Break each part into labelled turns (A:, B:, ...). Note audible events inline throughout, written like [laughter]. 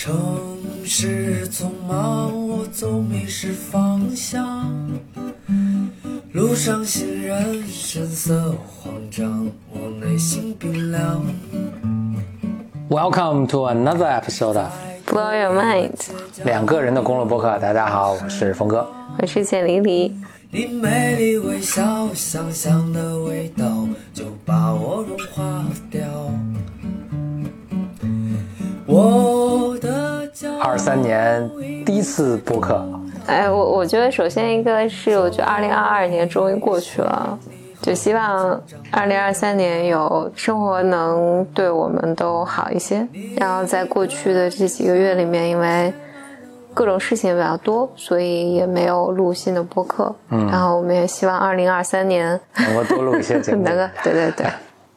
A: 城市匆忙，我总迷失方向。路上行人神色慌张，我内心冰凉。
B: Welcome to another episode of
C: Blow your mind，
B: 两个人的公路博客。大家好，我是峰哥。
C: 我是简黎黎。
A: 你美丽微笑，香香的味道就把我融化掉。我的
B: 二三年第一次播客，
C: 哎，我我觉得首先一个是，我觉得二零二二年终于过去了，就希望二零二三年有生活能对我们都好一些。然后在过去的这几个月里面，因为各种事情比较多，所以也没有录新的播客。嗯，然后我们也希望二零二三年
B: 能够多录一些节目。[laughs]
C: 能够，对对对，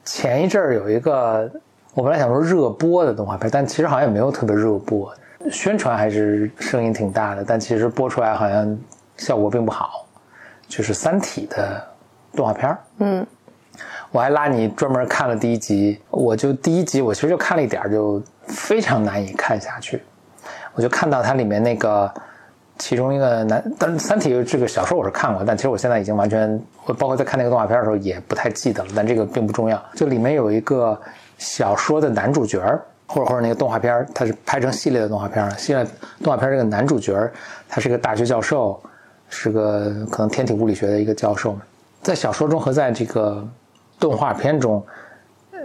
B: 前一阵儿有一个，我本来想说热播的动画片，但其实好像也没有特别热播，宣传还是声音挺大的，但其实播出来好像效果并不好。就是《三体》的动画片儿
C: 嗯，
B: 我还拉你专门看了第一集，我就第一集我其实就看了一点儿，就非常难以看下去。我就看到它里面那个其中一个男，但是《三体》这个小说我是看过，但其实我现在已经完全，我包括在看那个动画片的时候也不太记得了，但这个并不重要。就里面有一个小说的男主角儿，或者或者那个动画片儿，它是拍成系列的动画片儿，系列动画片儿这个男主角儿他是个大学教授，是个可能天体物理学的一个教授。在小说中和在这个动画片中，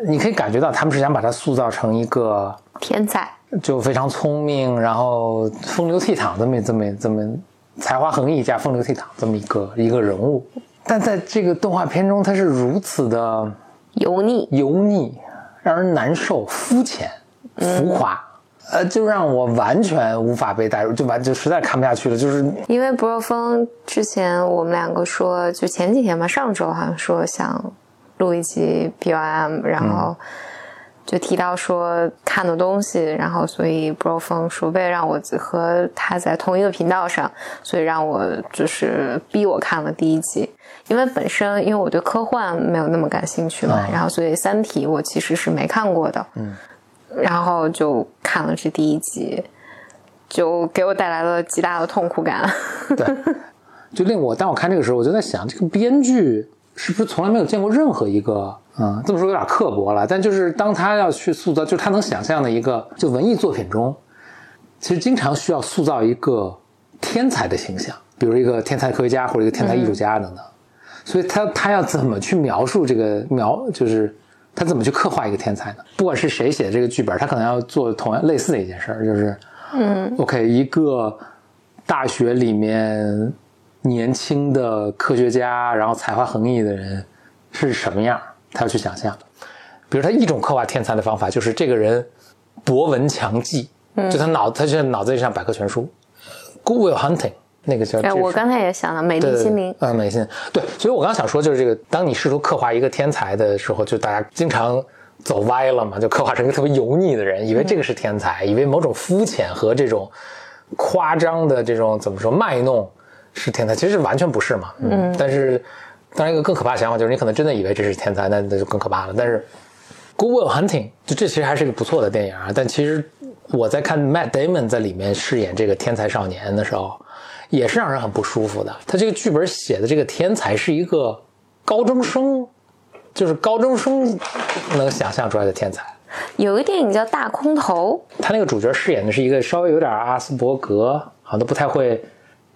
B: 你可以感觉到他们是想把他塑造成一个
C: 天才。
B: 就非常聪明，然后风流倜傥这么这么这么才华横溢加风流倜傥这么一个一个人物，但在这个动画片中，他是如此的
C: 油腻，
B: 油腻，让人难受、肤浅、浮夸，呃，就让我完全无法被带入，就完就实在看不下去了。就是
C: 因为不若风之前我们两个说，就前几天吧，上周好像说想录一期 BOM，然后就提到说看的东西，然后所以不若风说为了让我和他在同一个频道上，所以让我就是逼我看了第一集。因为本身因为我对科幻没有那么感兴趣嘛，
B: 啊
C: 然后所以《三体》我其实是没看过的，
B: 嗯，
C: 然后就看了这第一集，就给我带来了极大的痛苦感。[laughs]
B: 对，就令我当我看这个时候，我就在想，这个编剧是不是从来没有见过任何一个，嗯，这么说有点刻薄了，但就是当他要去塑造，就是他能想象的一个，就文艺作品中，其实经常需要塑造一个天才的形象，比如一个天才科学家或者一个天才艺术家等等。所以他他要怎么去描述这个描，就是他怎么去刻画一个天才呢？不管是谁写这个剧本，他可能要做同样类似的一件事儿，就是，嗯，OK，一个大学里面年轻的科学家，然后才华横溢的人是什么样，他要去想象。比如他一种刻画天才的方法，就是这个人博闻强记，就他脑他现在脑子里像百科全书。Good Will Hunting 那个叫，
C: 哎，我刚才也想了，美丽心灵，
B: 嗯，美心对，所以我刚想说就是这个，当你试图刻画一个天才的时候，就大家经常走歪了嘛，就刻画成一个特别油腻的人，以为这个是天才，以为某种肤浅和这种夸张的这种怎么说卖弄是天才，其实完全不是嘛。嗯，但是当然一个更可怕的想法就是你可能真的以为这是天才，那那就更可怕了。但是《Good Will Hunting》就这其实还是一个不错的电影啊，但其实我在看 Matt Damon 在里面饰演这个天才少年的时候，也是让人很不舒服的。他这个剧本写的这个天才是一个高中生，就是高中生能想象出来的天才。
C: 有一个电影叫《大空头
B: 他那个主角饰演的是一个稍微有点阿斯伯格，好像都不太会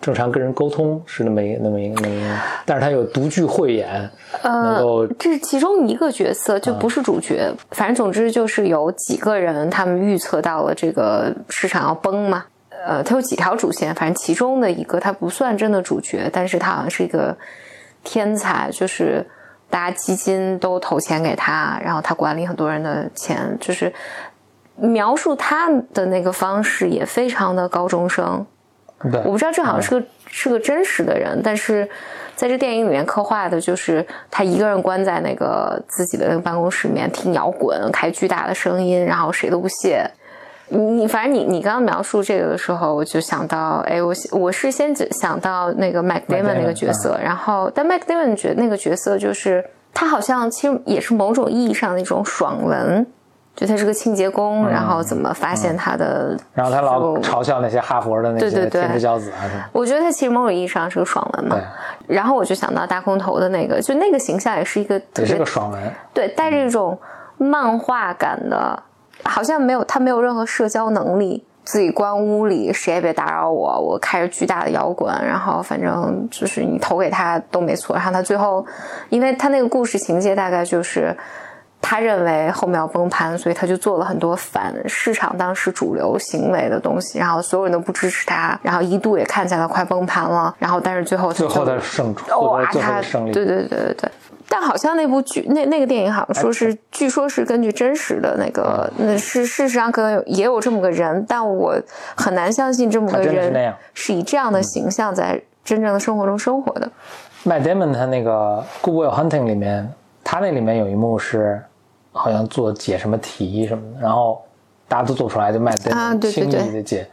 B: 正常跟人沟通，是那么一那么一个那么一个，但是他有独具慧眼，能够》，
C: 这是其中一个角色，就不是主角。反正总之就是有几个人，他们预测到了这个市场要崩嘛。呃，他有几条主线，反正其中的一个他不算真的主角，但是他好像是一个天才，就是大家基金都投钱给他，然后他管理很多人的钱，就是描述他的那个方式也非常的高中生。
B: 对
C: 我不知道这好像是个、是个真实的人，但是在这电影里面刻画的就是他一个人关在那个自己的那个办公室里面听摇滚，开巨大的声音，然后谁都不屑。你你反正你你刚刚描述这个的时候，我就想到，哎，我我是先想到那个 Mac Damon 那个角色，然后但 Mac Damon 角那个角色就是他好像其实也是某种意义上的一种爽文，就他是个清洁工，然后怎么发现他的，
B: 然后他老
C: 就
B: 嘲笑那些哈佛的那些
C: 对对对
B: 天之骄子。
C: 我觉得他其实某种意义上是个爽文嘛。然后我就想到大空头的那个，就那个形象也是一个特
B: 也是个爽文，
C: 对，带着一种漫画感的，好像没有他没有任何社交能力，自己关屋里，谁也别打扰我，我开着巨大的摇滚，然后反正就是你投给他都没错，然后他最后，因为他那个故事情节大概就是。他认为后面要崩盘，所以他就做了很多反市场当时主流行为的东西，然后所有人都不支持他，然后一度也看起来快崩盘了，然后但是最后
B: 最后
C: 就
B: 的胜出，获
C: 哇，他
B: 胜利。
C: 对对对对对。但好像那部剧那那个电影好像说是，据说是根据真实的那个，那是事实上可能有也有这么个人，但我很难相信这么个人是以这样的形象在真正的生活中生活的。
B: Matt Damon 他那个《Good Will Hunting》里面，他那里面有一幕是好像做解什么题什么的，然后大家都做不出来，就
C: 啊
B: Damon 轻易
C: 对对对。
B: 的解，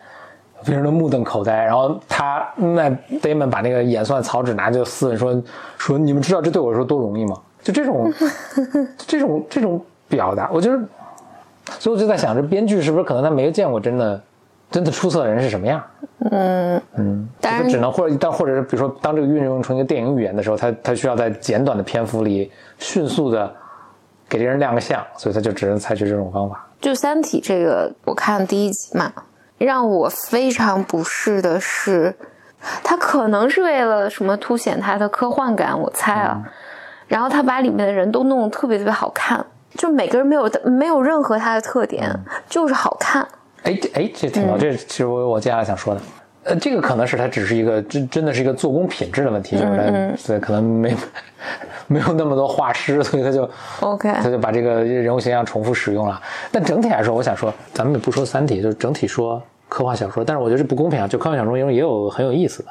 B: 别人都目瞪口呆。然后他 Matt Damon 把那个演算草纸拿就撕了，说说你们知道这对我来说多容易吗？就这种 [laughs] 这种这种表达，我就是，所以我就在想，这编剧是不是可能他没有见过真的真的出色的人是什么样？
C: 当然
B: 就只能或者但或者是比如说，当这个运用成一个电影语言的时候，他他需要在简短的篇幅里迅速的给这人亮个相，所以他就只能采取这种方法。
C: 就《三体》这个，我看第一集嘛，让我非常不适的是，他可能是为了什么凸显他的科幻感，我猜啊。然后他把里面的人都弄得特别特别好看，就每个人没有没有任何他的特点，就是好看。
B: 哎，这哎，这挺好，这其实我我接下来想说的。呃，这个可能是他只是一个真真的是一个做工品质的问题，就是他所以可能没 [laughs] 没有那么多画师，所以他就
C: OK，
B: 他就把这个人物形象重复使用了。但整体来说，我想说，咱们也不说《三体》，就是整体说科幻小说，但是我觉得这不公平啊！就科幻小说中也有很有意思的，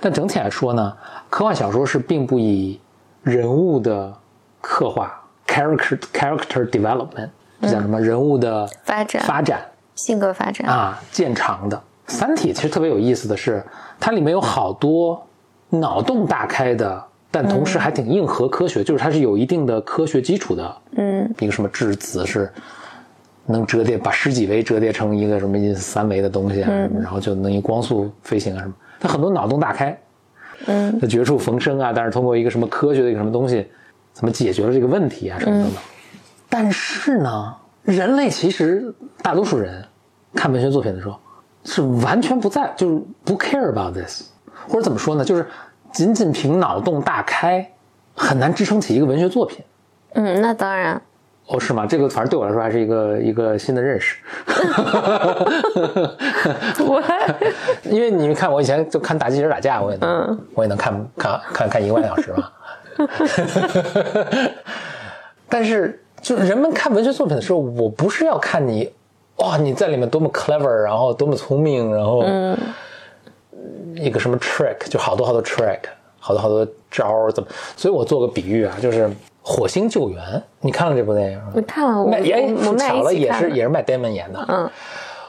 B: 但整体来说呢，科幻小说是并不以人物的刻画 （character character development） 这叫什么人物的
C: 发展
B: 发展
C: 性格发展，
B: 啊见长的。《三体》其实特别有意思的是，它里面有好多脑洞大开的，但同时还挺硬核科学，就是它是有一定的科学基础的。
C: 嗯，
B: 一个什么质子是能折叠，把十几维折叠成一个什么三维的东西啊，什么然后就能以光速飞行啊什么。它很多脑洞大开，
C: 嗯，
B: 它绝处逢生啊，但是通过一个什么科学的一个什么东西，怎么解决了这个问题啊，什么等等。但是呢，人类其实大多数人看文学作品的时候是完全不在，就是不 care about this，或者怎么说呢，就是仅仅凭脑洞大开很难支撑起一个文学作品。
C: 嗯，那当然，
B: 哦，是吗？这个反正对我来说还是一个一个新的认识。[laughs]
C: 我 [laughs]
B: 因为你们看，我以前就看打机器人打架，我也能，
C: 嗯
B: 我也能看看看看一个半小时嘛。[laughs] 但是，就是人们看文学作品的时候，我不是要看你，哇，你在里面多么 clever，然后多么聪明，然后一个什么 trick，就好多好多 trick，好多好多招儿，怎么？所以我做个比喻啊，就是《火星救援》，你看了这部电影吗？
C: 我看了，我
B: 麦哎，
C: 我我们俩
B: 巧了，也是也是麦 Damon 演的。
C: 嗯，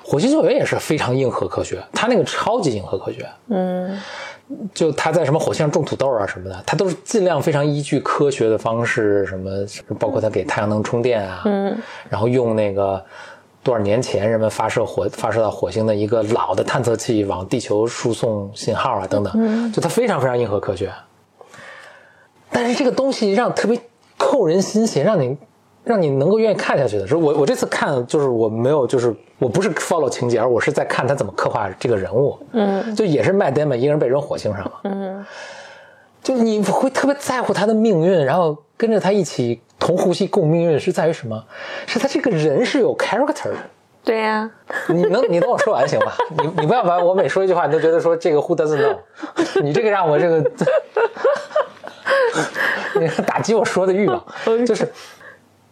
B: 火星救援也是非常硬核科学，他那个超级硬核科学。
C: 嗯
B: 就他在什么火星上种土豆啊什么的，他都是尽量非常依据科学的方式，什么包括他给太阳能充电啊，
C: 嗯，
B: 然后用那个多少年前人们发射火发射到火星的一个老的探测器往地球输送信号啊等等，嗯，就它非常非常硬核科学。但是这个东西让特别扣人心弦，让你让你能够愿意看下去的时候，我我这次看就是我没有就是我不是 follow 情节，而我是在看他怎么刻画这个人物，
C: 嗯。
B: 就也是麦 Damon 一个人被扔火星上了，
C: 嗯。
B: 就你会特别在乎他的命运，然后跟着他一起同呼吸共命运，是在于什么？是他这个人是有 character 的。
C: 对呀、
B: 你能你等我说完行吧？你你不要把我每说一句话你都觉得说这个 who doesn't know，你这个让我这个 [laughs] 你打击我说的欲望，就是。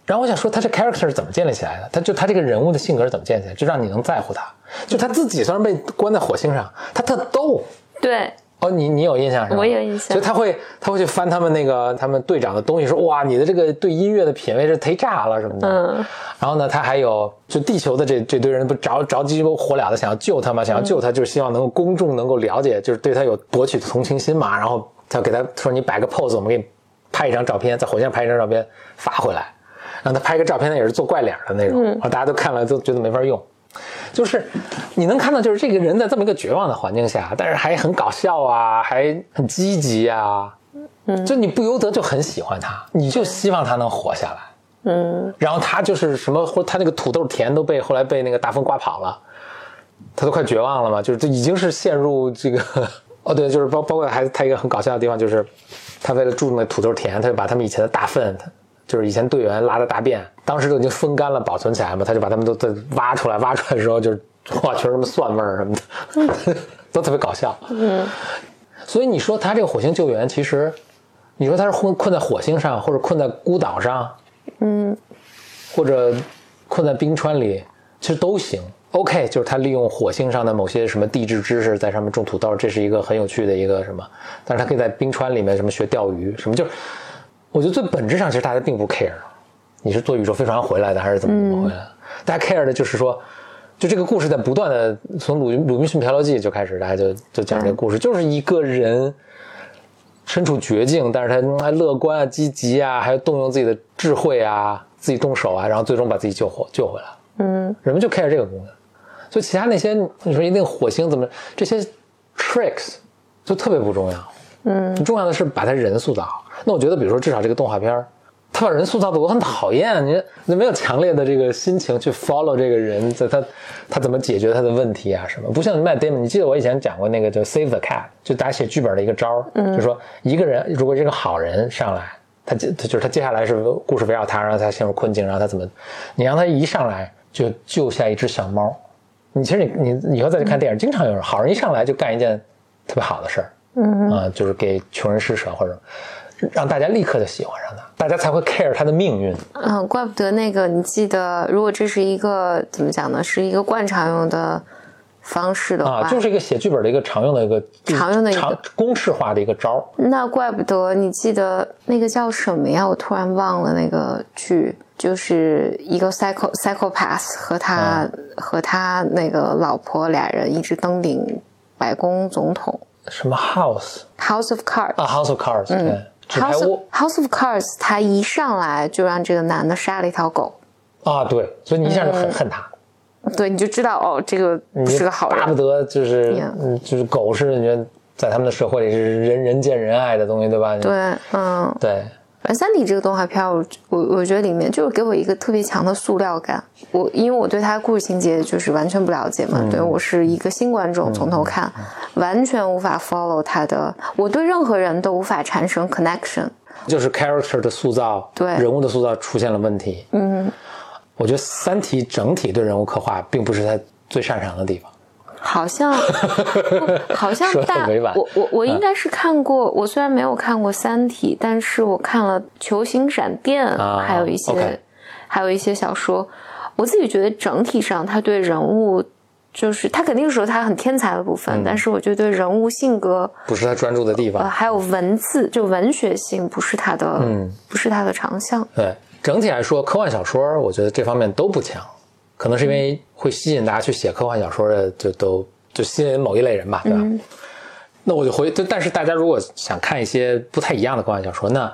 B: 然后我想说，他这 character 是怎么建立起来的？他就他这个人物的性格是怎么建立起来，就让你能在乎他。就他自己虽然被关在火星上，他特逗，
C: 对，
B: 哦，你你有印象是吧？
C: 我有印象
B: 所以他会他会去翻他们那个他们队长的东西，说哇，你的这个对音乐的品味是忒炸了什么的。
C: 嗯。
B: 然后呢，他还有就地球的这这堆人不着着急火燎的想要救他嘛，想要救他，就是希望能够公众能够了解，就是对他有博取同情心嘛。然后他给他说你摆个 pose，我们给你拍一张照片，在火星上拍一张照片发回来。然让他拍个照片，那也是做怪脸的那种，然后大家都看了都觉得没法用。就是你能看到，就是这个人在这么一个绝望的环境下，但是还很搞笑啊，还很积极啊，嗯，就你不由得就很喜欢他，你就希望他能活下来。嗯，然后他就是什么，或他那个土豆田都被后来被那个大风刮跑了，他都快绝望了嘛，就是这已经是陷入这个 [laughs] 哦，对，就是包包括还他一个很搞笑的地方，就是他为了住那土豆田，他就把他们以前的大粪，就是以前队员拉的大便，当时都已经风干了保存起来嘛，他就把他们都再挖出来，挖出来的时候就是哇，[laughs] 全是什么蒜味儿什么的，[laughs] 都特别搞笑。嗯，所以你说他这个火星救援，其实你说他是困困在火星上，或者困在孤岛上。嗯，或者困在冰川里，其实都行。OK，就是他利用火星上的某些什么地质知识，在上面种土豆，这是一个很有趣的一个什么。但是他可以在冰川里面什么学钓鱼，什么就是，我觉得最本质上其实大家并不 care，你是坐宇宙飞船回来的还是怎么怎么回来的？大家 care 的就是说，就这个故事在不断的从鲁鲁滨逊漂流记就开始，大家就就讲这个故事，就是一个人。身处绝境，但是他还乐观啊、积极啊，还动用自己的智慧啊，自己动手啊，然后最终把自己救活、救回来。嗯，人们就 care 这个功能，所以其他那些你说一定火星怎么这些 tricks 就特别不重要。嗯，重要的是把他人塑造好。那我觉得，比如说至少这个动画片儿。他把人塑造的我很讨厌，你你没有强烈的这个心情去 follow 这个人，在他他怎么解决他的问题啊什么？不像 Matt Damon，你记得我以前讲过那个叫 Save the Cat，就大家写剧本的一个招儿，就说一个人如果这个好人上来，他接他就是他接下来是故事围绕他，然后他陷入困境，然后他怎么，你让他一上来就救下一只小猫，你其实你你以后再去看电影，经常有人好人一上来就干一件特别好的事儿，嗯啊，就是给穷人施舍或者。让大家立刻就喜欢上他，大家才会 care 他的命运。
C: 嗯，怪不得那个，你记得，如果这是一个怎么讲呢？是一个惯常用的方式的话，
B: 啊，就是一个写剧本的一个常用的一个
C: 常用的一个
B: 公式化的一个招。
C: 那怪不得你记得那个叫什么呀？我突然忘了那个剧，就是一个 psycho psychopath 和他和他那个老婆俩人一直登顶白宫总统。
B: 什么 house
C: house of cards
B: 啊，house of cards，嗯。
C: 纸牌屋。House of Cards，他一上来就让这个男的杀了一条狗。
B: 啊，对，所以你一下就很恨他，
C: 对，你就知道哦，这个是个好人，
B: 巴不得就是嗯，就是狗是你觉得在他们的社会里是人人见人爱的东西，对吧？
C: 对，嗯，
B: 对。
C: 反正三体这个动画片，我我我觉得里面就是给我一个特别强的塑料感。我因为我对它故事情节就是完全不了解嘛，对我是一个新观众，从头看，完全无法 follow 它的。我对任何人都无法产生 connection，
B: 就是 character 的塑造，
C: 对
B: 人物的塑造出现了问题。嗯，我觉得三体整体对人物刻画并不是它最擅长的地方。
C: 好像，[laughs] 好像大我我我应该是看过，我虽然没有看过《三体》，但是我看了《球形闪电》，还有一些，还有一些小说。我自己觉得整体上，他对人物，就是他肯定是有他很天才的部分，但是我觉得人物性格
B: 不是他专注的地方，
C: 还有文字就文学性不是他的，嗯，不是他的长项。
B: 对，整体来说，科幻小说我觉得这方面都不强。可能是因为会吸引大家去写科幻小说的，就都就吸引某一类人吧，对吧？那我就回，但是大家如果想看一些不太一样的科幻小说，那《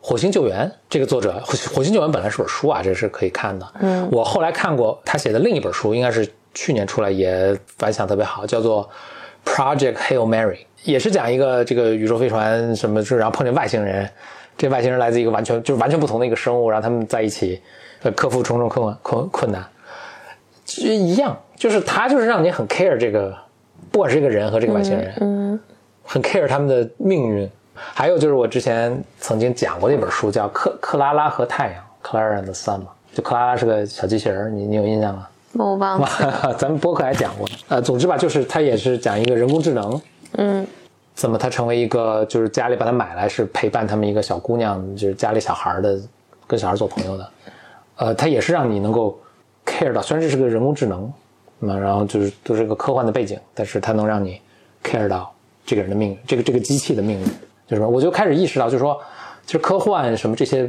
B: 火星救援》这个作者，《火星救援》本来是本书啊，这是可以看的。嗯，我后来看过他写的另一本书，应该是去年出来，也反响特别好，叫做《Project Hail Mary》，也是讲一个这个宇宙飞船什么，然后碰见外星人，这外星人来自一个完全就是完全不同的一个生物，让他们在一起克服重重困困困难。其实一样，就是他就是让你很 care 这个，不管是这个人和这个外星人，嗯，很 care 他们的命运。还有就是我之前曾经讲过那本书，叫《克克拉拉和太阳》（Clara and the Sun） 嘛，就克拉拉是个小机器人，你你有印象吗？
C: 我忘了，[laughs]
B: 咱们播客还讲过。呃，总之吧，就是他也是讲一个人工智能，嗯，怎么他成为一个，就是家里把他买来是陪伴他们一个小姑娘，就是家里小孩的，跟小孩做朋友的。呃，他也是让你能够。Care 到，虽然这是个人工智能，那然后就是都是个科幻的背景，但是它能让你 care 到这个人的命运，这个这个机器的命运，就是说，我就开始意识到，就是说，其实科幻什么这些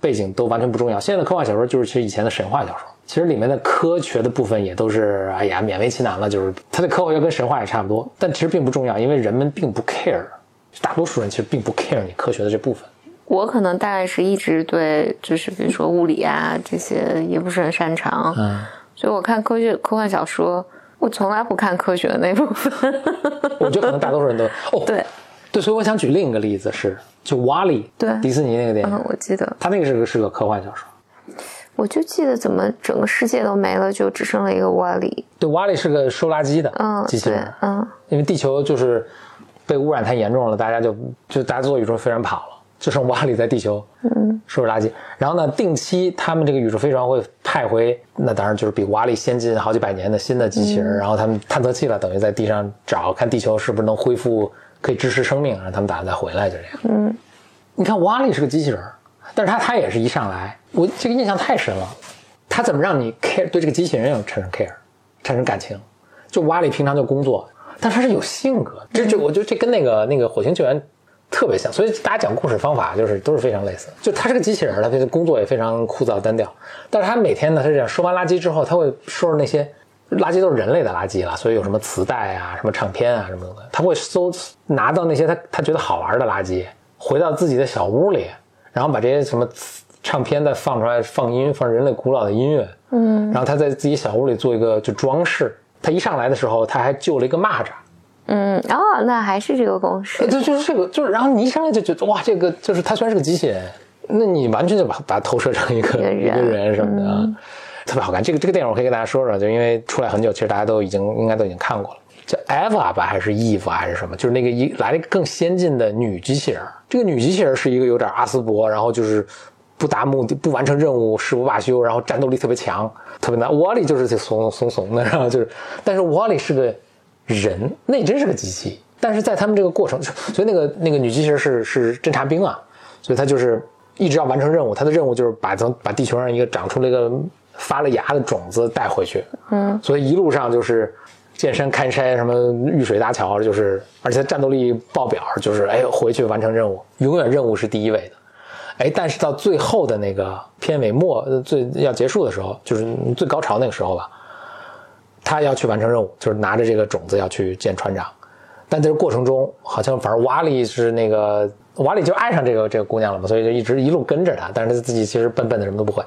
B: 背景都完全不重要。现在的科幻小说就是其实以前的神话小说，其实里面的科学的部分也都是，哎呀，勉为其难了，就是它的科学跟神话也差不多，但其实并不重要，因为人们并不 care，大多数人其实并不 care 你科学的这部分，
C: 我可能大概是一直对，就是比如说物理啊这些也不是很擅长，
B: 嗯，
C: 所以我看科学科幻小说，我从来不看科学的那部分。
B: 我觉得可能大多数人都 [laughs] 哦，
C: 对，
B: 对，所以我想举另一个例子是，就瓦力，
C: 对
B: 迪士尼那个电
C: 嗯
B: 影，，
C: 我记得，
B: 他那个是个是个科幻小说。
C: 我就记得怎么整个世界都没了，就只剩了一个瓦里。
B: 对，瓦力是个收垃圾的
C: 嗯，对
B: 机器人，，
C: 嗯
B: 因为地球就是被污染太严重了，大家就就大家坐宇宙飞船跑了，就剩瓦里在地球
C: 嗯
B: 收拾垃圾。然后呢，定期他们这个宇宙飞船会派回，那当然就是比瓦里先进好几百年的新的机器人，然后他们探测器了，等于在地上找看地球是不是能恢复可以支持生命，然后他们打算再回来，就这样。
C: 嗯
B: 你看瓦里是个机器人，但是他他也是一上来，我这个印象太深了。他怎么让你 care 对这个机器人有产生 care，产生感情？就瓦里平常就工作，但他是有性格，这这我觉得这跟那个那个火星救援特别像，所以大家讲故事方法就是都是非常类似。就他是个机器人，他的工作也非常枯燥单调，但是他每天呢，他是这样收完垃圾之后，他会收拾那些垃圾都是人类的垃圾了，所以有什么磁带啊、什么唱片啊什么的，他会搜拿到那些他他觉得好玩的垃圾，回到自己的小屋里，然后把这些什么唱片再放出来，放音放人类古老的音乐，
C: 嗯。
B: 然后他在自己小屋里做一个就装饰。他一上来的时候，他还救了一个蚂蚱，
C: 嗯，哦，那还是这个公式
B: 对，。就就是这个，就是然后你一上来就觉得哇，这个就是它虽然是个机器人，那你完全就把把它投射成一个
C: 一个人
B: 什么的啊，特别好看。这个这个电影我可以跟大家说说，就因为出来很久，其实大家都已经应该都已经看过了。叫 Eva 吧，还是 Eve 还是什么？就是那个一来了一个更先进的女机器人。这个女机器人是一个有点阿斯伯，然后就是不达目的、不完成任务誓不罢休，然后战斗力特别强，特别难。Wally 就是挺怂怂怂的，然后就是，但是 Wally 是个人，那真是个机器。但是在他们这个过程，所以那个那个女机器人是是侦察兵啊，所以她就是一直要完成任务。她的任务就是把从把地球上一个长出了一个发了芽的种子带回去。嗯，所以一路上就是见山开山，什么遇水搭桥，就是而且战斗力爆表，就是哎回去完成任务，永远任务是第一位的。哎，但是到最后的那个片尾末，呃最要结束的时候，就是最高潮那个时候吧，他要去完成任务，就是拿着这个种子要去见船长。但在这过程中，好像反正瓦里是那个瓦里就爱上这个这个姑娘了嘛，所以就一直一路跟着她。但是他自己其实笨笨的，什么都不会。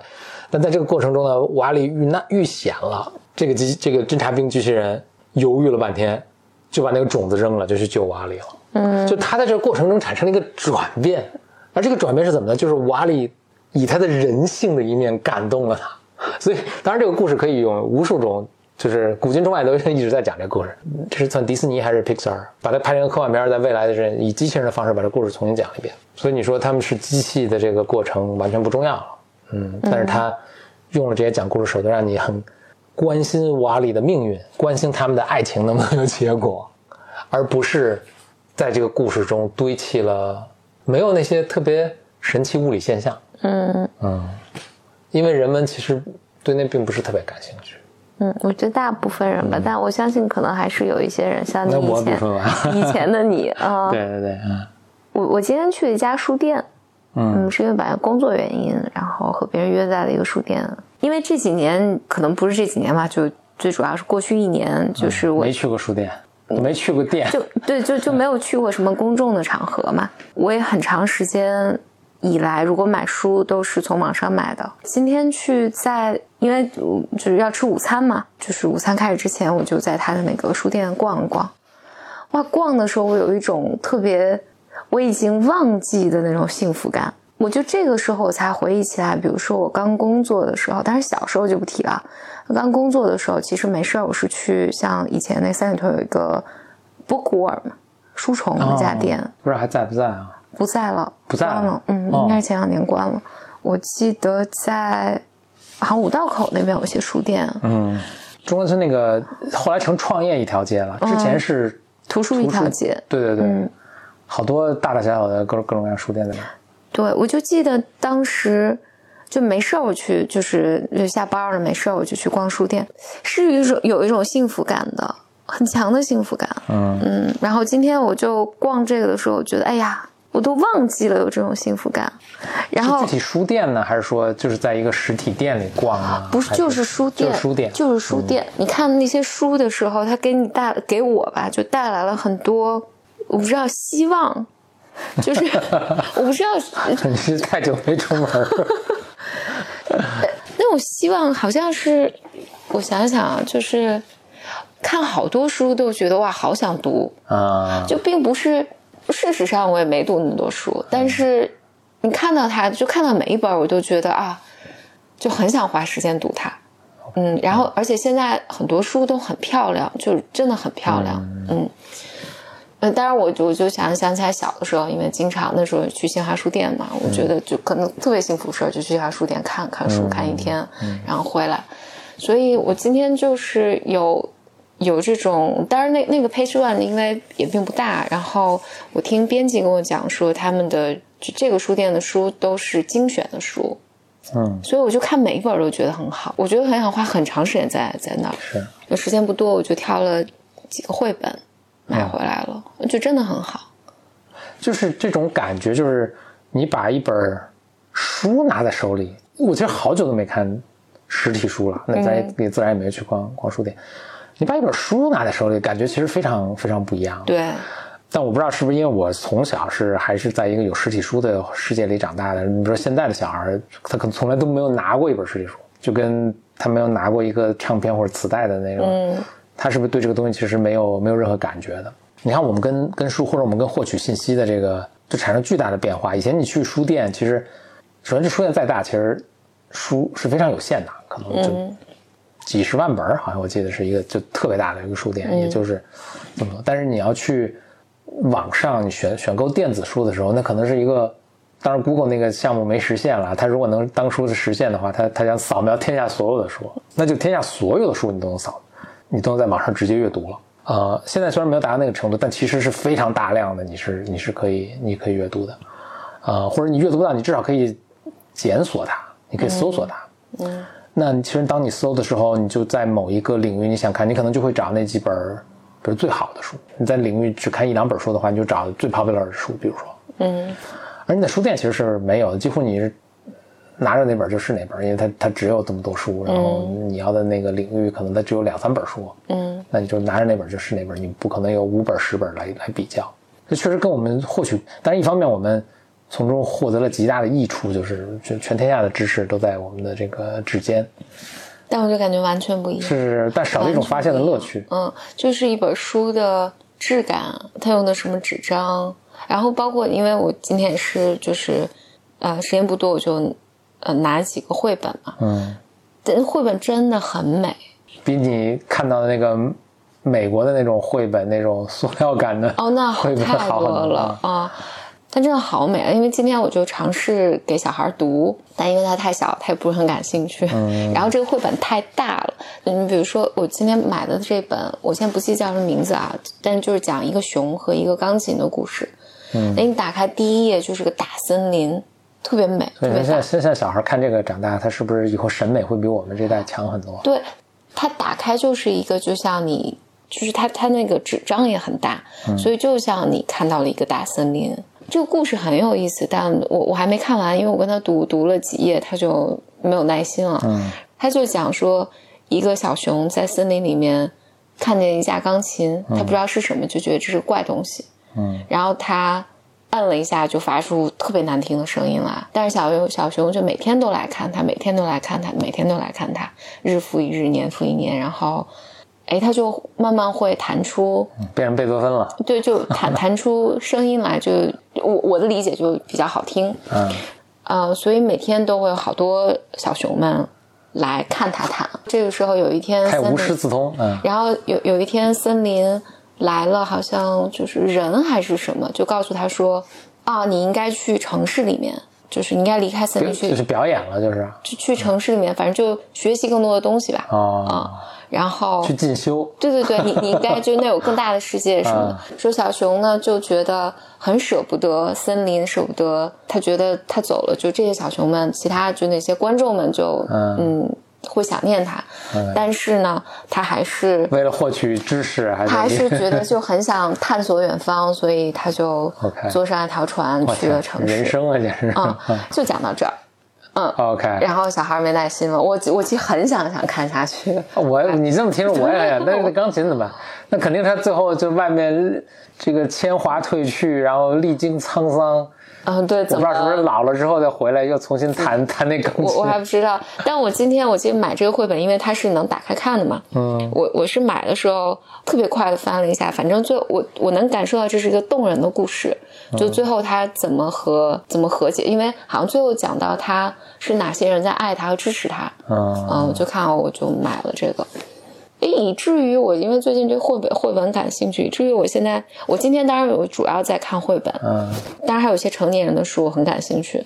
B: 但在这个过程中呢，瓦里遇难遇险了，这个机这个侦察兵机器人犹豫了半天，就把那个种子扔了，就去救瓦里了。嗯，就他在这个过程中产生了一个转变，而这个转变是怎么呢？就是瓦里以他的人性的一面感动了他。所以，当然这个故事可以用无数种，就是古今中外都一直在讲这个故事。[laughs] 这是算迪士尼还是 Pixar 把它拍成科幻片，在未来的人以机器人的方式把这故事重新讲一遍。所以你说他们是机器的这个过程完全不重要了，嗯，但是他用了这些讲故事手段，让你很关心瓦里的命运，关心他们的爱情能不能有结果，[laughs] 而不是在这个故事中堆砌了没有那些特别神奇物理现象。
C: 嗯嗯
B: 因为人们其实对那并不是特别感兴趣。
C: 嗯，我觉得大部分人吧，但我相信可能还是有一些人像你以前 [laughs] 以前的你啊。[laughs]
B: 对对对，嗯
C: 我我今天去了一家书店，
B: 嗯
C: 嗯，是因为本来工作原因，然后和别人约在了一个书店。因为这几年可能不是这几年吧，就最主要是过去一年，就是我
B: 没去过书店，没去过店，
C: 就对就就没有去过什么公众的场合嘛。我也很长时间以来，如果买书都是从网上买的。今天去在，因为嗯就是要吃午餐嘛，就是午餐开始之前，我就在他的那个书店逛了逛。哇，逛的时候我有一种特别我已经忘记的那种幸福感。我就这个时候我才回忆起来，比如说我刚工作的时候，但是小时候就不提了。刚工作的时候，其实没事儿，我是去像以前那三里屯有一个 Bookworm 书虫那家店，
B: 哦不知道还在不在啊？
C: 不在了，
B: 不在了
C: 了，嗯，
B: 哦
C: 应该是前两年关了。我记得在好像五道口那边有一些书店，
B: 嗯，中关村那个后来成创业一条街了，之前是
C: 图书一条街。
B: 对对对，
C: 嗯
B: 好多大大小小的各各种各样书店在那。
C: 对，我就记得当时就没事儿，我去就是就下班了没事儿，我就去逛书店，是一种有一种幸福感的，很强的幸福感。
B: 嗯
C: 嗯，然后今天我就逛这个的时候，我觉得哎呀，我都忘记了有这种幸福感。然后
B: 具体书店呢，还是说就是在一个实体店里逛啊？
C: 不是就是书店，
B: 就是书店，嗯
C: 就是书店。你看那些书的时候，它给你带给我吧，就带来了很多，我不知道希望，就是 [laughs] 我不知道，
B: 你是太久没出门了。[laughs]
C: 那种希望好像是，我想想啊，就是看好多书都觉得哇，好想读
B: 啊，
C: 就并不是。事实上，我也没读那么多书，但是你看到它，就看到每一本，我都觉得啊，就很想花时间读它。嗯，然后而且现在很多书都很漂亮，就真的很漂亮。嗯，嗯，当然我我就想想起来小的时候，因为经常那时候去新华书店嘛，我觉得就可能特别幸福的事儿，就去新华书店看看书，看一天，然后回来。所以我今天就是有有这种，当然那那个 page one 应该也并不大，然后我听编辑跟我讲说，他们的这个书店的书都是精选的书。
B: 嗯，
C: 所以我就看每一本都觉得很好，我觉得很想花很长时间在在那儿。
B: 是，
C: 有时间不多，我就挑了几个绘本买回来了，就真的很好。
B: 就是这种感觉，就是你把一本书拿在手里，我其实好久都没看实体书了，那咱也自然也没去逛逛书店。你把一本书拿在手里，感觉其实非常非常不一样。
C: 对。
B: 但我不知道是不是因为我从小是还是在一个有实体书的世界里长大的。你说现在的小孩，他可能从来都没有拿过一本实体书，就跟他没有拿过一个唱片或者磁带的那种，他是不是对这个东西其实没有没有任何感觉的？你看，我们跟跟书或者我们跟获取信息的这个，就产生巨大的变化。以前你去书店，其实首先这书店再大，其实书是非常有限的，可能就几十万本好像我记得是一个就特别大的一个书店，也就是这么多。但是你要去。网上你选选购电子书的时候，那可能是一个，当然 Google 那个项目没实现了。它如果能当初的实现的话，它它想扫描天下所有的书，那就天下所有的书你都能扫，你都能在网上直接阅读了。呃，现在虽然没有达到那个程度，但其实是非常大量的，你是你是可以你可以阅读的，呃，或者你阅读不到，你至少可以检索它，你可以搜索它。嗯，那其实当你搜的时候，你就在某一个领域你想看，你可能就会找那几本。比如最好的书，你在领域只看一两本书的话，你就找最 popular 的书，比如说，嗯，而你在书店其实是没有的，几乎你是拿着哪本就是哪本，因为它它只有这么多书，然后你要的那个领域可能它只有两三本书，嗯，那你就拿着那本就是哪本，你不可能有五本十本来来比较，这确实跟我们获取，但是一方面我们从中获得了极大的益处，就是全全天下的知识都在我们的这个指尖。
C: 但我就感觉完全不一样，
B: 是，但少了一种发现的乐趣。
C: 嗯，就是一本书的质感，它用的什么纸张，然后包括，因为我今天也是，就是，呃，时间不多，我就，呃，拿几个绘本嘛。嗯，但绘本真的很美，
B: 比你看到的那个美国的那种绘本那种塑料感的
C: 哦，那 [laughs] 太多了啊。但真的好美啊！因为今天我就尝试给小孩读，但因为他太小，他也不是很感兴趣。[laughs] 然后这个绘本太大了，你比如说我今天买的这本，我现在不记叫什么名字啊，但就是讲一个熊和一个钢琴的故事。嗯，那你打开第一页就是个大森林，特别美。
B: 所以现在现在小孩看这个长大，他是不是以后审美会比我们这代强很多？
C: 对，他打开就是一个，就像你，就是他他那个纸张也很大，所以就像你看到了一个大森林。这个故事很有意思，但我我还没看完，因为我跟他读读了几页，他就没有耐心了。嗯，他就讲说，一个小熊在森林里面看见一架钢琴，他不知道是什么，就觉得这是怪东西。嗯，然后他按了一下，就发出特别难听的声音来。但是小熊小熊就每天都来看他，每天都来看他，每天都来看他，日复一日，年复一年，然后。哎，它就慢慢会弹出，
B: 变成贝多芬了。
C: 对，就弹 [laughs] 弹出声音来，就我我的理解就比较好听。嗯，呃，所以每天都会有好多小熊们来看他弹。这个时候有一天，
B: 还无师自通。嗯，
C: 然后有有一天森林来了，好像就是人还是什么，就告诉他说：“啊，你应该去城市里面，就是你应该离开森林去，
B: 就是表演了，就是
C: 去去城市里面，反正就学习更多的东西吧。”啊。然后
B: 去进修，
C: 对对对，你你应该就那有更大的世界什么的。说小熊呢，就觉得很舍不得森林，舍不得他觉得他走了，就这些小熊们，其他就那些观众们就嗯会想念他。但是呢，他还是
B: 为了获取知识，
C: 他还是觉得 [laughs] 就很想探索远方，所以他就坐上一条船去了城市。
B: 人生啊，简直
C: 啊，就讲到这儿。嗯
B: ，OK。
C: 然后小孩没耐心了，我我其实很想想看下去。
B: 我你这么听着我也想，[laughs] 那那钢琴怎么办？那肯定他最后就外面这个铅华褪去，然后历经沧桑。
C: 嗯，对，
B: 我不知道是不是老了之后再回来又重新弹 [laughs] 弹那钢琴。
C: 我我还不知道，但我今天我今天买这个绘本，因为它是能打开看的嘛。嗯，我我是买的时候特别快的翻了一下，反正最我我能感受到这是一个动人的故事，就最后他怎么和怎么和解，因为好像最后讲到他是哪些人在爱他和支持他。
B: 嗯
C: 嗯，我就看好我就买了这个。诶，以至于我因为最近对绘本绘本感兴趣，以至于我现在我今天当然有主要在看绘本，
B: 嗯，
C: 当然还有一些成年人的书我很感兴趣，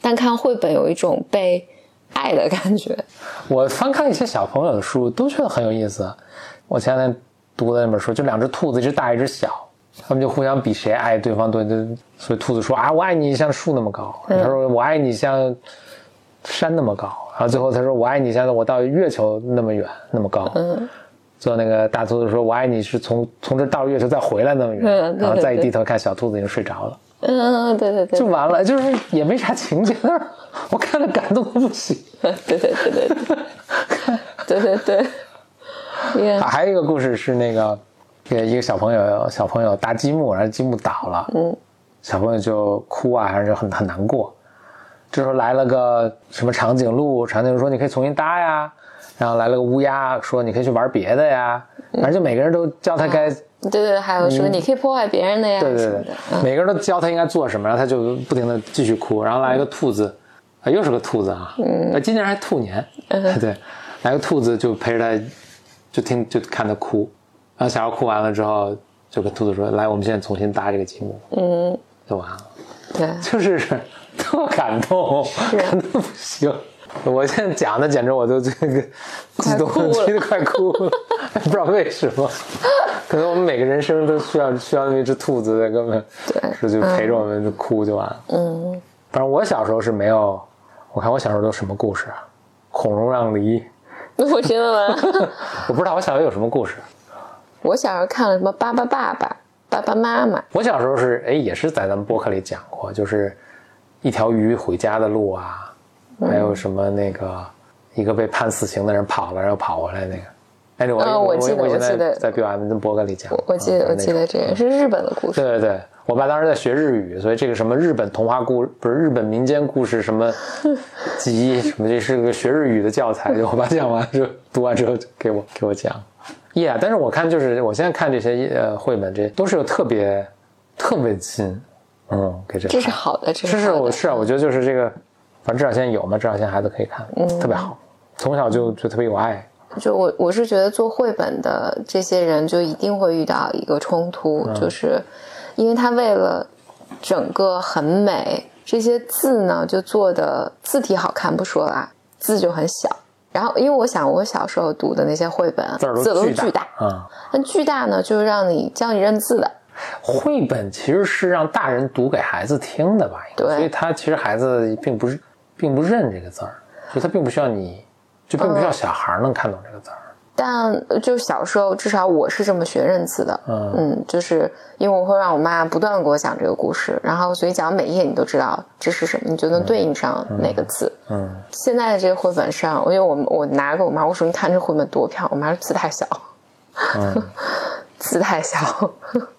C: 但看绘本有一种被爱的感觉。
B: 我翻看一些小朋友的书，都觉得很有意思。我前两天读的那本书，就两只兔子，一只大，一只小，他们就互相比谁爱对方多。就所以兔子说啊，我爱你像树那么高，他说我爱你像山那么高，然后最后他说我爱你，现在我到月球那么远，那么高。
C: 嗯。
B: 做那个大兔子说，我爱你是从从这到月球再回来那么远。
C: 嗯。
B: 然后再一低头看小兔子已经睡着了。
C: 嗯嗯嗯，对对对。
B: 就完了，就是也没啥情节。我看了感动的不行。
C: 对对对。[laughs] 对对对。
B: 还有一个故事是那个，一个小朋友小朋友搭积木，然后积木倒了，
C: 嗯，
B: 小朋友就哭啊，还是很很难过。这时候来了个什么长颈鹿，长颈鹿说你可以重新搭呀，然后来了个乌鸦说你可以去玩别的呀，反正就每个人都教他该，
C: 对对对，还有说你可以破坏别人的呀。
B: 对对对。每个人都教他应该做什么，然后他就不停的继续哭，然后来一个兔子，啊又是个兔子啊，嗯，今年还兔年，[laughs] 对，来个兔子就陪着他，就听就看他哭，然后小孩哭完了之后，就跟兔子说：“来，我们现在重新搭这个积木。”
C: 嗯，
B: 就完了，
C: 对，
B: 就是特 [laughs] 感动，感动不行。我现在讲的简直我都这个激动激得快哭了，[laughs] 不知道为什么。可能我们每个人生都需要需要那么一只兔子在，根本
C: 对
B: 是就陪着我们就哭就完了。
C: 嗯，
B: 反正我小时候是没有，我看我小时候都什么故事啊？孔融让梨，
C: 我真的吗？[laughs]
B: 我不知道我小时候有什么故事。
C: 我小时候看了什么《巴巴爸爸》《爸爸妈妈》，
B: 我小时候是哎，也是在咱们播客里讲过，就是一条鱼回家的路啊，还有什么那个一个被判死刑的人跑了，然后跑回来那个。哎，我、
C: 嗯我记得
B: 我
C: 记得
B: 在 BOM 的播客里讲，
C: 我我记得
B: 嗯
C: 我记得这个是日本的故事，
B: 对对对，我爸当时在学日语，所以这个什么日本童话故 [laughs] 不是日本民间故事什么集什么，这是个学日语的教材。就 [laughs] 我爸讲完之后，读完之后就给我给我讲。Yeah，、但是我看就是我现在看这些呃绘本，这都是有特别特别近，嗯，给这
C: 这是好的，这
B: 是是
C: 好的。
B: 我是啊，我觉得就是这个，反正至少现在有嘛，至少现在孩子可以看，
C: 嗯
B: 特别好，从小就就特别有爱。
C: 就我我是觉得做绘本的这些人就一定会遇到一个冲突，
B: 嗯
C: 就是因为他为了整个很美，这些字呢就做的字体好看不说啦，字就很小。然后因为我想我小时候读的那些绘本
B: 字
C: 字都是
B: 巨
C: 巨大，
B: 啊、
C: 但巨大呢就是让你教你认字的，
B: 绘本其实是让大人读给孩子听的吧？
C: 对
B: 所以他其实孩子并不是并不认这个字儿，所以他并不需要你，就并不需要小孩儿能看懂这个字儿。
C: 但呃就小时候，至少我是这么学认字的。嗯嗯就是因为我会让我妈不断的给我讲这个故事，然后所以讲每一页你都知道这是什么，你就能对应上哪个字。
B: 嗯，
C: 现在的这个绘本上，因为我我拿给我妈，我说你看这绘本多漂亮，我妈说字太小，
B: 嗯 [laughs]
C: 字太小。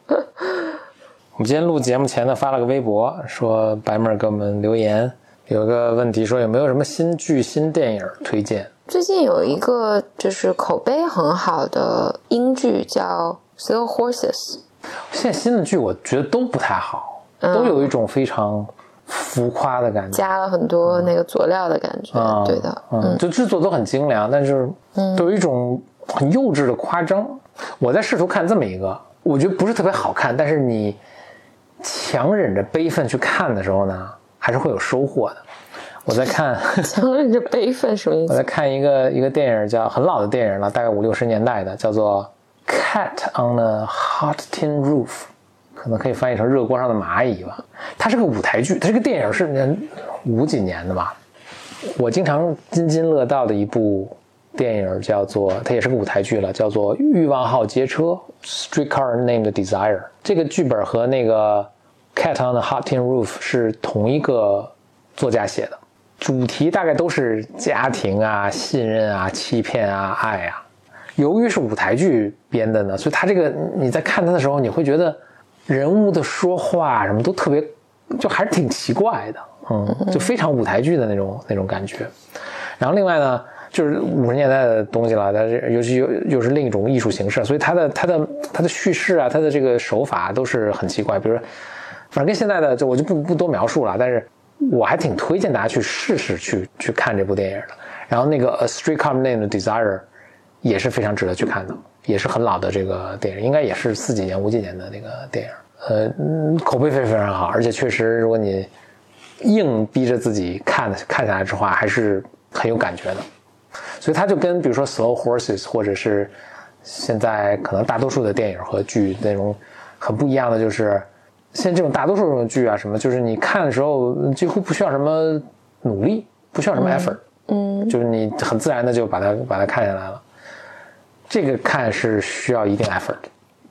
C: [laughs]
B: 我们今天录节目前呢，发了个微博，说白妹儿给我们留言，有个问题说有没有什么新剧、新电影推荐？
C: 最近有一个就是口碑很好的英剧叫《Slow Horses》，
B: 现在新的剧我觉得都不太好，都有一种非常浮夸的感觉。
C: 加了很多那个佐料的感觉。
B: 啊
C: 对的，
B: 嗯，就制作都很精良，但是都有一种很幼稚的夸张。我在试图看这么一个，我觉得不是特别好看，但是你强忍着悲愤去看的时候呢，还是会有收获的。我在看，[laughs]
C: 强忍着悲愤什么意思？
B: 我在看一个一个电影，叫很老的电影了，大概五六十年代的，叫做《Cat on a Hot Tin Roof》，可能可以翻译成“热锅上的蚂蚁”吧。它是个舞台剧，它这个电影是人五几年的吧。我经常津津乐道的一部电影叫做，它也是个舞台剧了，叫做《欲望号街车》（Streetcar Named Desire）。这个剧本和那个《Cat on the Hot Tin Roof》是同一个作家写的。主题大概都是家庭啊、信任啊、欺骗啊、爱啊。由于是舞台剧编的呢，所以他这个你在看他的时候，你会觉得人物的说话什么都特别，就还是挺奇怪的，嗯，就非常舞台剧的那种那种感觉。然后另外呢，就是五十年代的东西了，但是尤其又又是另一种艺术形式，所以它的它的它的叙事啊，它的这个手法都是很奇怪。比如说，反正跟现在的，就我就不不多描述了，但是我还挺推荐大家去试试去去看这部电影的。然后那个《A Streetcar Named Desire》也是非常值得去看的，也是很老的这个电影，应该也是四几年五几年的那个电影，呃，嗯口碑非常非常好，而且确实，如果你硬逼着自己看看下来的话，还是很有感觉的。所以它就跟比如说《Slow Horses》或者是现在可能大多数的电影和剧那种很不一样的，就是现在这种大多数这种剧啊什么，就是你看的时候几乎不需要什么努力，不需要什么 effort，
C: 嗯
B: 就是你很自然的就把它把它看下来了。这个看是需要一定 effort，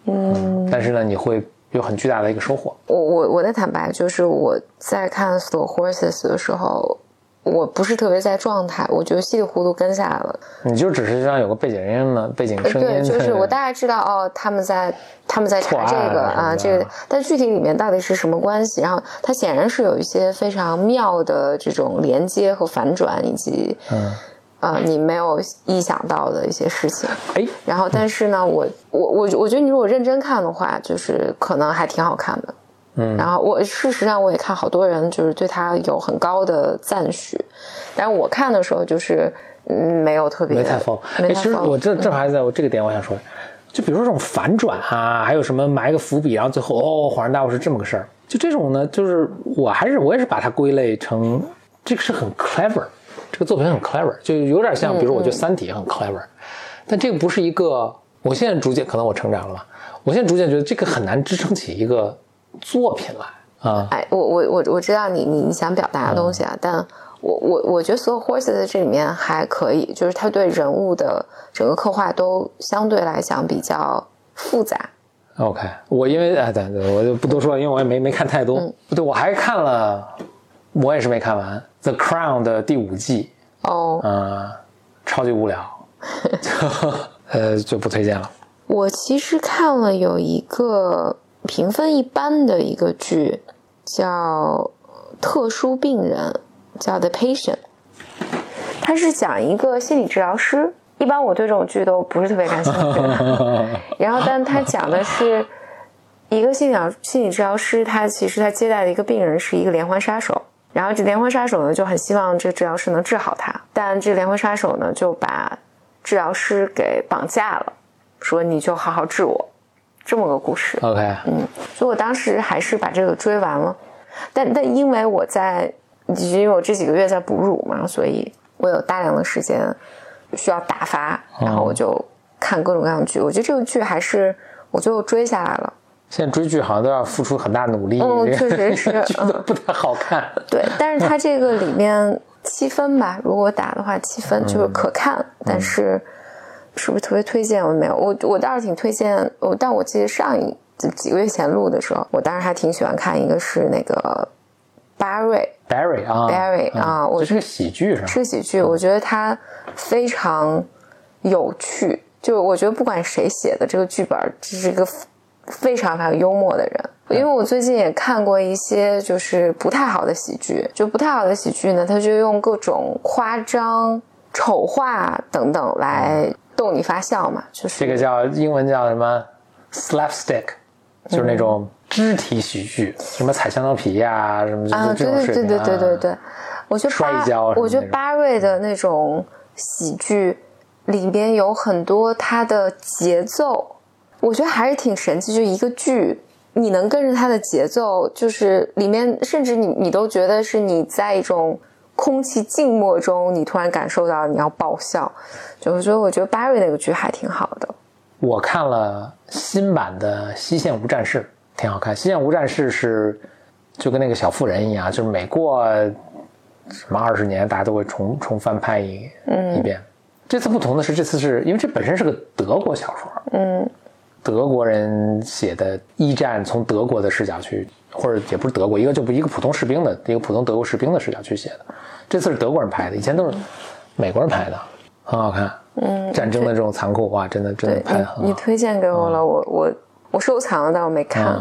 B: 嗯，但是呢，你会有很巨大的一个收获。
C: 我我我的坦白就是我在看《Slow Horses》的时候，我不是特别在状态，我觉得稀里糊涂跟下来了。
B: 你就只是像有个背景音嘛，背景声音，
C: 对，就是我大概知道哦，他们在他们在查这个啊，这个，但具体里面到底是什么关系？然后它显然是有一些非常妙的这种连接和反转，以及
B: 嗯，
C: 呃你没有意想到的一些事情。
B: 哎，
C: 然后，但是呢，我我我我觉得你如果认真看的话，就是可能还挺好看的。
B: 嗯。
C: 然后我事实上我也看好多人就是对他有很高的赞许，但是我看的时候就是嗯没有特别
B: 没太。哎，其实我这正好还在我这个点，我想说，就比如说这种反转啊，还有什么埋个伏笔，然后最后哦恍然大悟是这么个事儿，就这种呢，就是我还是我也是把它归类成这个是很 clever，这个作品很 clever，就有点像，比如我觉得《三体》很 clever，、但这个不是一个，我现在逐渐可能我成长了吧，我现在逐渐觉得这个很难支撑起一个作品来啊。
C: 哎，我我我我知道你你你想表达的东西啊，但我我我觉得所有 horses 这里面还可以，就是他对人物的整个刻画都相对来讲比较复杂。
B: OK，我因为哎，对对，我就不多说了，因为我也没没看太多。对，我还看了，我也是没看完《The Crown》的第五季，
C: 哦，
B: 嗯、超级无聊，就 [laughs] 呃就不推荐了。
C: 我其实看了有一个评分一般的一个剧，叫《特殊病人》，叫《The Patient》。它是讲一个心理治疗师。一般我对这种剧都不是特别感兴趣，然后，但他讲的是一个心理心理治疗师，他其实他接待的一个病人是一个连环杀手，然后这连环杀手呢就很希望这治疗师能治好他，但这连环杀手呢就把治疗师给绑架了，说你就好好治我，这么个故事。
B: OK，
C: 嗯，所以我当时还是把这个追完了，但但因为我在，因为我这几个月在哺乳嘛，所以我有大量的时间需要打发，然后我就看各种各样的剧。我觉得这个剧还是我最后追下来了。
B: 现在追剧好像都要付出很大努力，
C: 嗯确实是 [laughs]
B: 剧都不太好看。
C: 对，但是它这个里面七分吧，如果打的话七分就是可看，但是是不是特别推荐我没有？我我倒是挺推荐，我但我记得上一几个月前录的时候，我当时还挺喜欢看一个是那个巴瑞
B: Barry 啊
C: Barry 啊我
B: 这是个喜剧是吧？
C: 是喜剧，我觉得它非常有趣。就我觉得不管谁写的这个剧本，这是一个非常非常幽默的人。因为我最近也看过一些就是不太好的喜剧，就不太好的喜剧呢，他就用各种夸张、丑化等等来逗你发笑嘛，就是
B: 这个叫英文叫什么 slapstick，就是那种肢体喜剧，什么踩香蕉皮呀、什么
C: 啊，
B: 这
C: 对对对。对对对对，我觉得
B: 摔
C: 巴
B: 跤
C: 我觉得巴瑞的那种喜剧里边有很多他的节奏，我觉得还是挺神奇。就一个剧，你能跟着它的节奏，就是里面甚至你你都觉得是你在一种空气静默中，你突然感受到你要爆笑。就我觉得，我觉得巴瑞那个剧还挺好的。
B: 我看了新版的《西线无战事》，挺好看。《西线无战事》是就跟那个小妇人一样，就是每过什么二十年，大家都会重重翻拍一、一遍。这次不同的是，这次是因为这本身是个德国小说，
C: 嗯，
B: 德国人写的一战，从德国的视角去，或者也不是德国，一个就不一个普通士兵的一个普通德国士兵的视角去写的。这次是德国人拍的，以前都是美国人拍的，很好看。嗯，战争的这种残酷，哇，真的真的拍的很好。
C: 你推荐给我了，我我我收藏了，但我没看。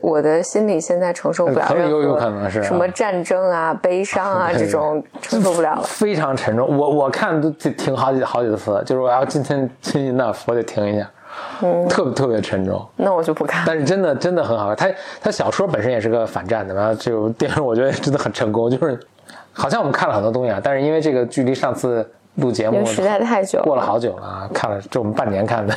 C: 我的心里现在承受不了任
B: 何
C: 什么战争啊、悲伤啊 [laughs] 这种承受不了了，
B: 非常沉重。我我看都停好几好几次，就是我要今天听 enough，我得停一下，嗯，特别特别沉重。
C: 那我就不看。
B: 但是真的真的很好看，他他小说本身也是个反战的，然后这个电影我觉得真的很成功，就是好像我们看了很多东西啊，但是因为这个距离上次录节目
C: 实在太久，
B: 过了好久了，看了就我们半年看的。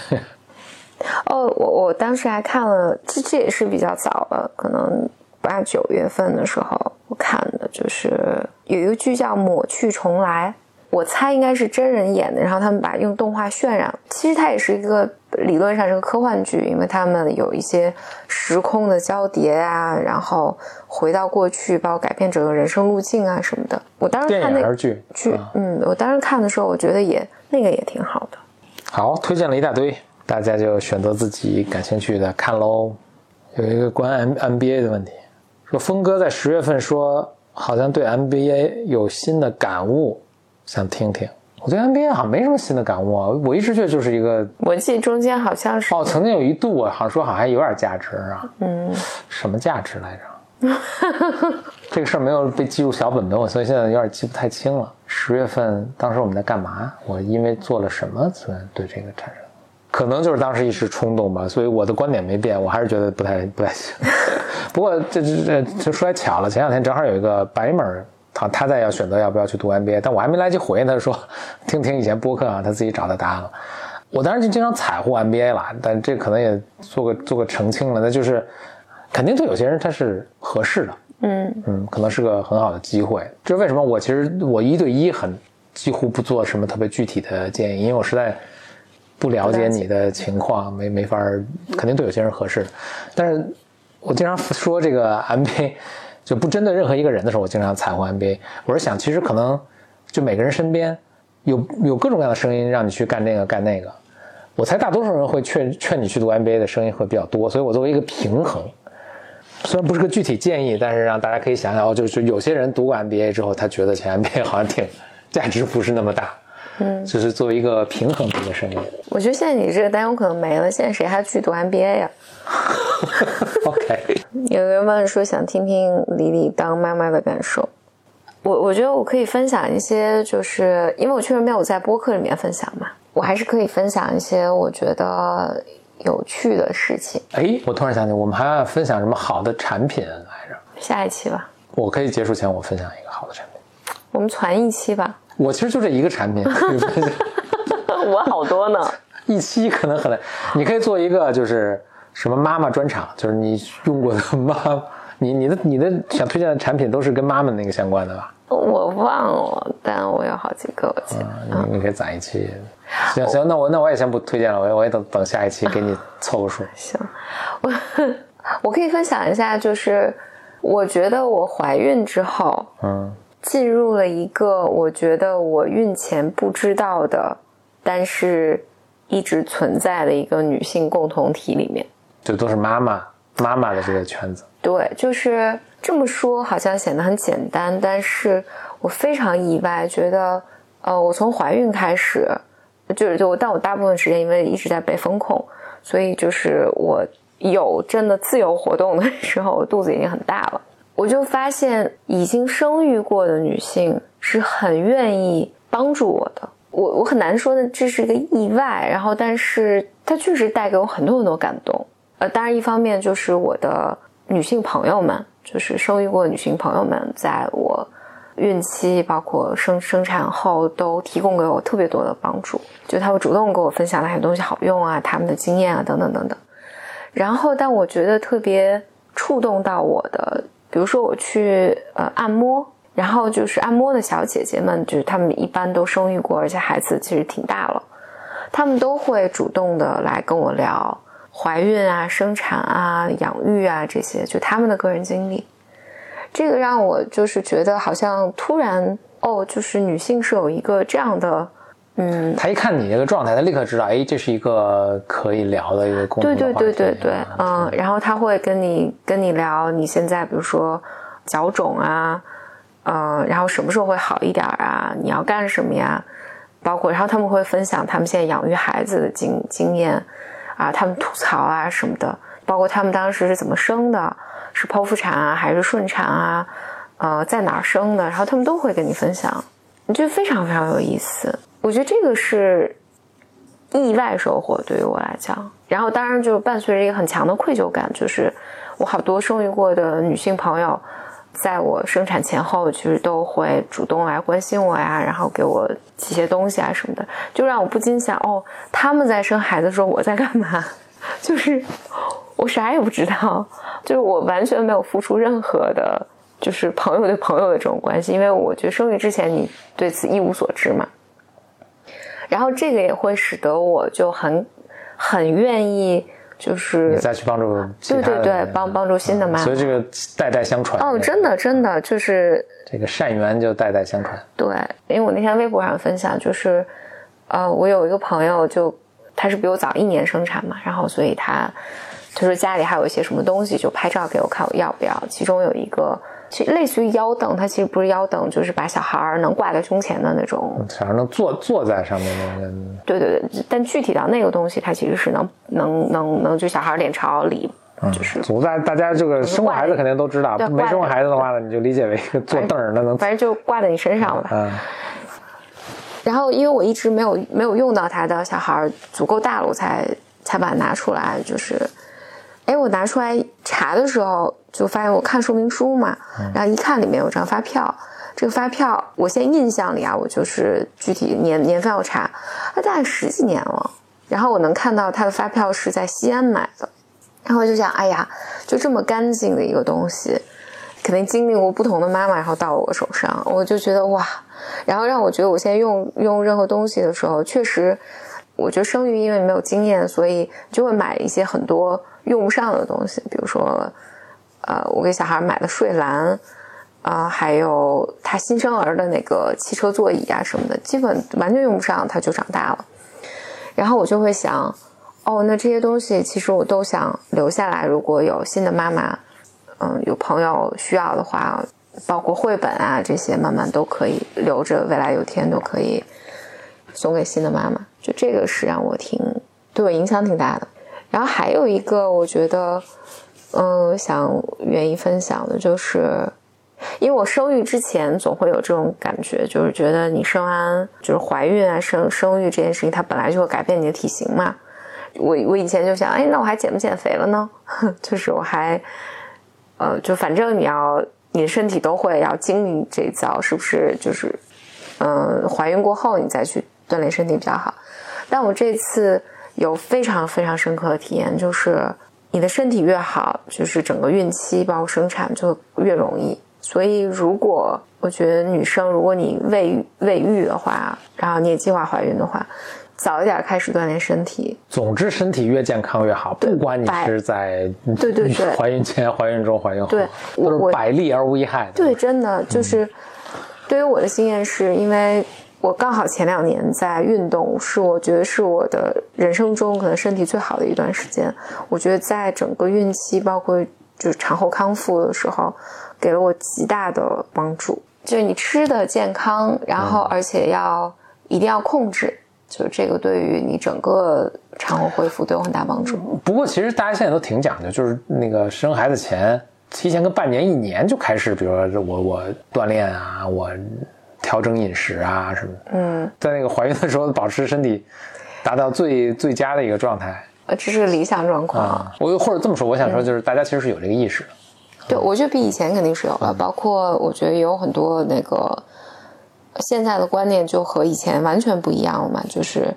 B: [laughs]
C: 哦，我我当时还看了，这这也是比较早了，可能八九月份的时候我看的，就是有一个剧叫《抹去重来》，我猜应该是真人演的，然后他们把用动画渲染，其实它也是一个理论上是个科幻剧，因为他们有一些时空的交叠啊，然后回到过去，包括改变整个人生路径啊什么的。我当时看那
B: 剧
C: 剧，嗯，我当时看的时候，我觉得也那个也挺好的。
B: 好，推荐了一大堆。大家就选择自己感兴趣的看喽。有一个关 M MBA 的问题，说峰哥在十月份说好像对 MBA 有新的感悟，想听听。我对 NBA 好像没什么新的感悟啊，我一直觉得就是一个。
C: 我记得中间好像是
B: 哦，曾经有一度我好像说好像有点价值啊。嗯。什么价值来着？这个事儿没有被记入小本本，我所以现在有点记不太清了。十月份当时我们在干嘛？我因为做了什么，所以对这个产生。可能就是当时一时冲动吧，所以我的观点没变，我还是觉得不太不太行。[laughs] 不过这这这这说来巧了，前两天正好有一个白门，他他在要选择要不要去读 MBA，但我还没来及回他说听听以前播客啊，他自己找到答案了。我当时就经常踩乎 MBA 了，但这可能也做个做个澄清了，那就是肯定对有些人他是合适的，嗯嗯，可能是个很好的机会。这是为什么？我其实我一对一很几乎不做什么特别具体的建议，因为我实在。不了解你的情况，没没法肯定对有些人合适。但是我经常说这个 MBA 就不针对任何一个人的时候，我经常踩乎 MBA。我是想，其实可能就每个人身边有有各种各样的声音，让你去干这个干那个。我猜大多数人会劝劝你去读 MBA 的声音会比较多，所以我作为一个平衡，虽然不是个具体建议，但是让大家可以想想哦，就是有些人读过 MBA 之后，他觉得前 MBA 好像挺价值不是那么大。嗯，就是作为一个平衡的一个生意。
C: 我觉得现在你这个担忧可能没了。现在谁还去读 MBA 呀？[laughs]
B: OK。[laughs]
C: 有人问说想听听李李当妈妈的感受。我我觉得我可以分享一些，就是因为我确实没有在播客里面分享嘛，我还是可以分享一些我觉得有趣的事情。
B: 哎，我突然想起，我们还要分享什么好的产品来着？
C: 下一期吧。
B: 我可以结束前我分享一个好的产品。
C: 我们传一期吧。
B: 我其实就这一个产品，[laughs]
C: 我好多呢。[laughs]
B: 一期可能很难，你可以做一个就是什么妈妈专场，就是你用过的妈，你你的你的想推荐的产品都是跟妈妈那个相关的吧？
C: 我忘了，但我有好几个，我记得。
B: 你你可以攒一期。行行，那我那我也先不推荐了，我我也等等下一期给你凑个数。
C: 行，我 [laughs] 我可以分享一下，就是我觉得我怀孕之后，嗯。进入了一个我觉得我孕前不知道的，但是一直存在的一个女性共同体里面，
B: 就都是妈妈妈妈的这个圈子。
C: 对，就是这么说，好像显得很简单，但是我非常意外，觉得呃，我从怀孕开始，就是就但我大部分时间因为一直在被风控，所以就是我有真的自由活动的 [laughs] 时候，我肚子已经很大了。我就发现，已经生育过的女性是很愿意帮助我的。我我很难说呢，这是一个意外。然后，但是它确实带给我很多很多感动。呃，当然，一方面就是我的女性朋友们，就是生育过的女性朋友们，在我孕期包括生生产后，都提供给我特别多的帮助。就他会主动给我分享哪些东西好用啊，他们的经验啊，等等等等。然后，但我觉得特别触动到我的。比如说我去呃按摩，然后就是按摩的小姐姐们，就是她们一般都生育过，而且孩子其实挺大了，她们都会主动的来跟我聊怀孕啊、生产啊、养育啊这些，就他们的个人经历。这个让我就是觉得好像突然哦，就是女性是有一个这样的嗯，
B: 他一看你这个状态，他立刻知道，哎，这是一个可以聊的一个共同
C: 对。对对对对，
B: 啊
C: 嗯，然后他会跟你跟你聊你现在比如说脚肿啊，嗯，然后什么时候会好一点啊？你要干什么呀？包括，然后他们会分享他们现在养育孩子的经经验啊，他们吐槽啊什么的，包括他们当时是怎么生的，是剖腹产啊还是顺产啊，呃，在哪儿生的，然后他们都会跟你分享，我觉得非常非常有意思。我觉得这个是意外收获对于我来讲，然后当然就伴随着一个很强的愧疚感，就是我好多生育过的女性朋友，在我生产前后，其实都会主动来关心我呀，然后给我寄些东西啊什么的，就让我不禁想，哦，他们在生孩子的时候我在干嘛？[laughs] 就是我啥也不知道，就是我完全没有付出任何的，就是朋友对朋友的这种关系，因为我觉得生育之前你对此一无所知嘛。然后这个也会使得我就很很愿意，就是
B: 你再去帮助
C: 对对对帮帮助新的妈妈
B: 所以这个代代相传。
C: 哦，真的真的就是
B: 这个善缘就代代相传。
C: 对，因为我那天微博上分享，就是呃，我有一个朋友就他是比我早一年生产嘛，然后所以他他说家里还有一些什么东西，就拍照给我看，我要不要？其中有一个其实类似于腰凳，它其实不是腰凳，就是把小孩儿能挂在胸前的那种。
B: 小孩能坐坐在上面那个，
C: 对对对，但具体到那个东西，它其实是能能能能就小孩儿脸朝里，就是
B: 总在大大家这个生过孩子肯定都知道，没生过孩子的话呢，你就理解为一个坐凳儿，那能
C: 反正就挂在你身上吧。
B: 嗯 [laughs]
C: 然后因为我一直没有没有用到它的小孩儿足够大了，我才才把它拿出来。就是，哎，我拿出来查的时候，就发现我看说明书嘛，然后一看里面有张发票。这个发票，我现在印象里啊，我就是具体年年份要查，它大概十几年了。然后我能看到它的发票是在西安买的，然后我就想，哎呀，就这么干净的一个东西，肯定经历过不同的妈妈，然后到我手上，我就觉得哇，然后让我觉得我现在用用任何东西的时候，确实，我觉得生育因为没有经验，所以就会买一些很多用不上的东西，比如说，呃，我给小孩买的睡篮。啊、还有他新生儿的那个汽车座椅啊什么的，基本完全用不上，他就长大了。然后我就会想，哦，那这些东西其实我都想留下来。如果有新的妈妈，嗯，有朋友需要的话，包括绘本啊这些，慢慢都可以留着，未来有天都可以送给新的妈妈。就这个是让我挺对我影响挺大的。然后还有一个，我觉得，嗯，想愿意分享的就是。因为我生育之前总会有这种感觉，就是觉得你生完就是怀孕啊、生生育这件事情，它本来就会改变你的体型嘛。我我以前就想，哎，那我还减不减肥了呢？[laughs] 就是我还，呃，就反正你要你的身体都会要经历这一遭，是不是？就是，嗯、怀孕过后你再去锻炼身体比较好。但我这次有非常非常深刻的体验，就是你的身体越好，就是整个孕期包括生产就越容易。所以，如果我觉得女生，如果你未未育的话，然后你也计划怀孕的话，早一点开始锻炼身体。
B: 总之身体越健康越好，不管你是在
C: 对对对
B: 怀孕前、怀孕中、怀孕后，
C: 对
B: 是百利而无一害的。
C: 对，真的就是，对于我的经验是，因为我刚好前两年在运动，是我觉得是我的人生中可能身体最好的一段时间。我觉得在整个孕期，包括就是产后康复的时候，给了我极大的帮助。就是你吃的健康，然后而且要一定要控制，就是这个对于你整个产后恢复都有很大帮助。
B: 不过其实大家现在都挺讲究，就是那个生孩子前提前个半年、一年就开始，比如说我我锻炼啊，我调整饮食啊什么的。
C: 嗯，
B: 在那个怀孕的时候，保持身体达到最最佳的一个状态
C: 呃，这是个理想状况。
B: 啊。我或者这么说，我想说就是大家其实是有这个意识的。
C: 对，我觉得比以前肯定是有了，包括我觉得也有很多那个现在的观念就和以前完全不一样了嘛，就是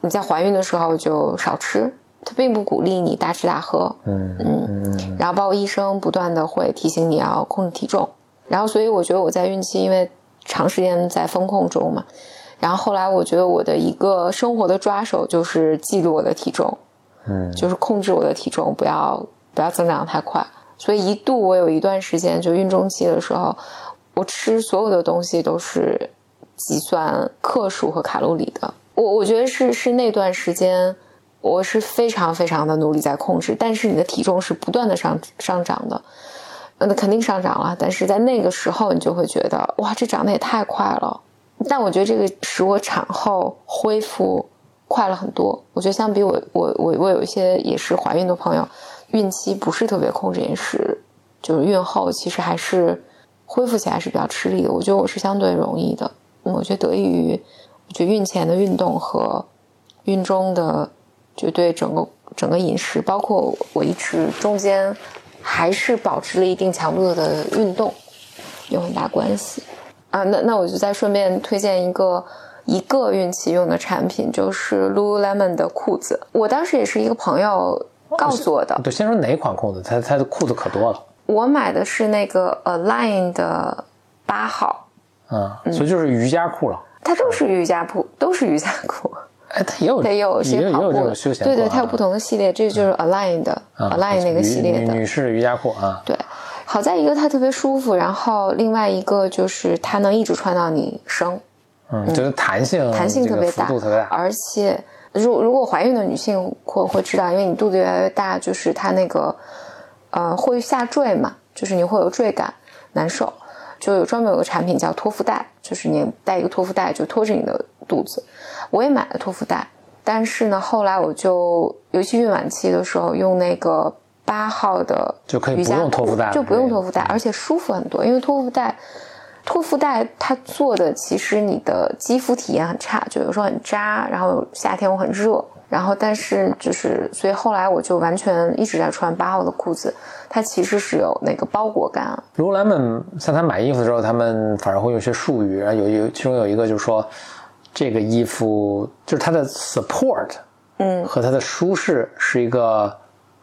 C: 你在怀孕的时候就少吃，他并不鼓励你大吃大喝，
B: 嗯
C: 嗯，然后包括医生不断的会提醒你要控制体重，然后所以我觉得我在孕期因为长时间在风控中嘛，然后后来我觉得我的一个生活的抓手就是记录我的体重，
B: 嗯，
C: 就是控制我的体重，不要不要增长太快。所以一度我有一段时间就孕中期的时候，我吃所有的东西都是计算克数和卡路里的。我我觉得是是那段时间，我是非常非常的努力在控制，但是你的体重是不断的上上涨的，呃那肯定上涨了，但是在那个时候你就会觉得哇，这长得也太快了。但我觉得这个使我产后恢复快了很多。我觉得相比我我我我有一些也是怀孕的朋友，孕期不是特别控制饮食，就是孕后其实还是恢复起来是比较吃力的。我觉得我是相对容易的，我觉得得益于我觉得孕前的运动和孕中的就对整个整个饮食，包括我一直中间还是保持了一定强度的运动，有很大关系。啊，那那我就再顺便推荐一个一个孕期用的产品，就是 Lululemon 的裤子。我当时也是一个朋友告诉我的，
B: 对，先说哪款裤子？它它的裤子可多了，
C: 我买的是那个 Align 的八号，
B: 嗯，所以就是瑜伽裤了。
C: 它都是瑜伽裤，都是瑜伽裤。
B: 哎，它也有
C: 它也有
B: 也有也
C: 些跑步
B: 有这种休闲裤
C: 对对，
B: 啊
C: 它有不同的系列，这就是 Align 的、
B: 啊
C: Align 那个系列的
B: 女。女士瑜伽裤啊，
C: 对，好在一个它特别舒服，然后另外一个就是它能一直穿到你生。
B: 嗯，就是弹性
C: 弹性特别大，
B: 幅度特别大，
C: 而且如如果怀孕的女性会会知道，因为你肚子越来越大，就是它那个呃会下坠嘛，就是你会有坠感，难受。就有专门有个产品叫托腹带，就是你带一个托腹带就托着你的肚子。我也买了托腹带，但是呢，后来我就尤其孕晚期的时候用那个八号的
B: 就可以不用托腹带
C: 就不用托腹带，而且舒服很多，因为托腹带。托腹带它做的其实你的肌肤体验很差，就有时候很扎，然后夏天我很热，然后但是就是所以后来我就完全一直在穿八号的裤子，它其实是有那个包裹感
B: ，Lululemon 像他买衣服的时候，他们反而会用一些术语，然后有有其中有一个就是说，这个衣服就是它的 support，
C: 嗯，
B: 和它的舒适是一个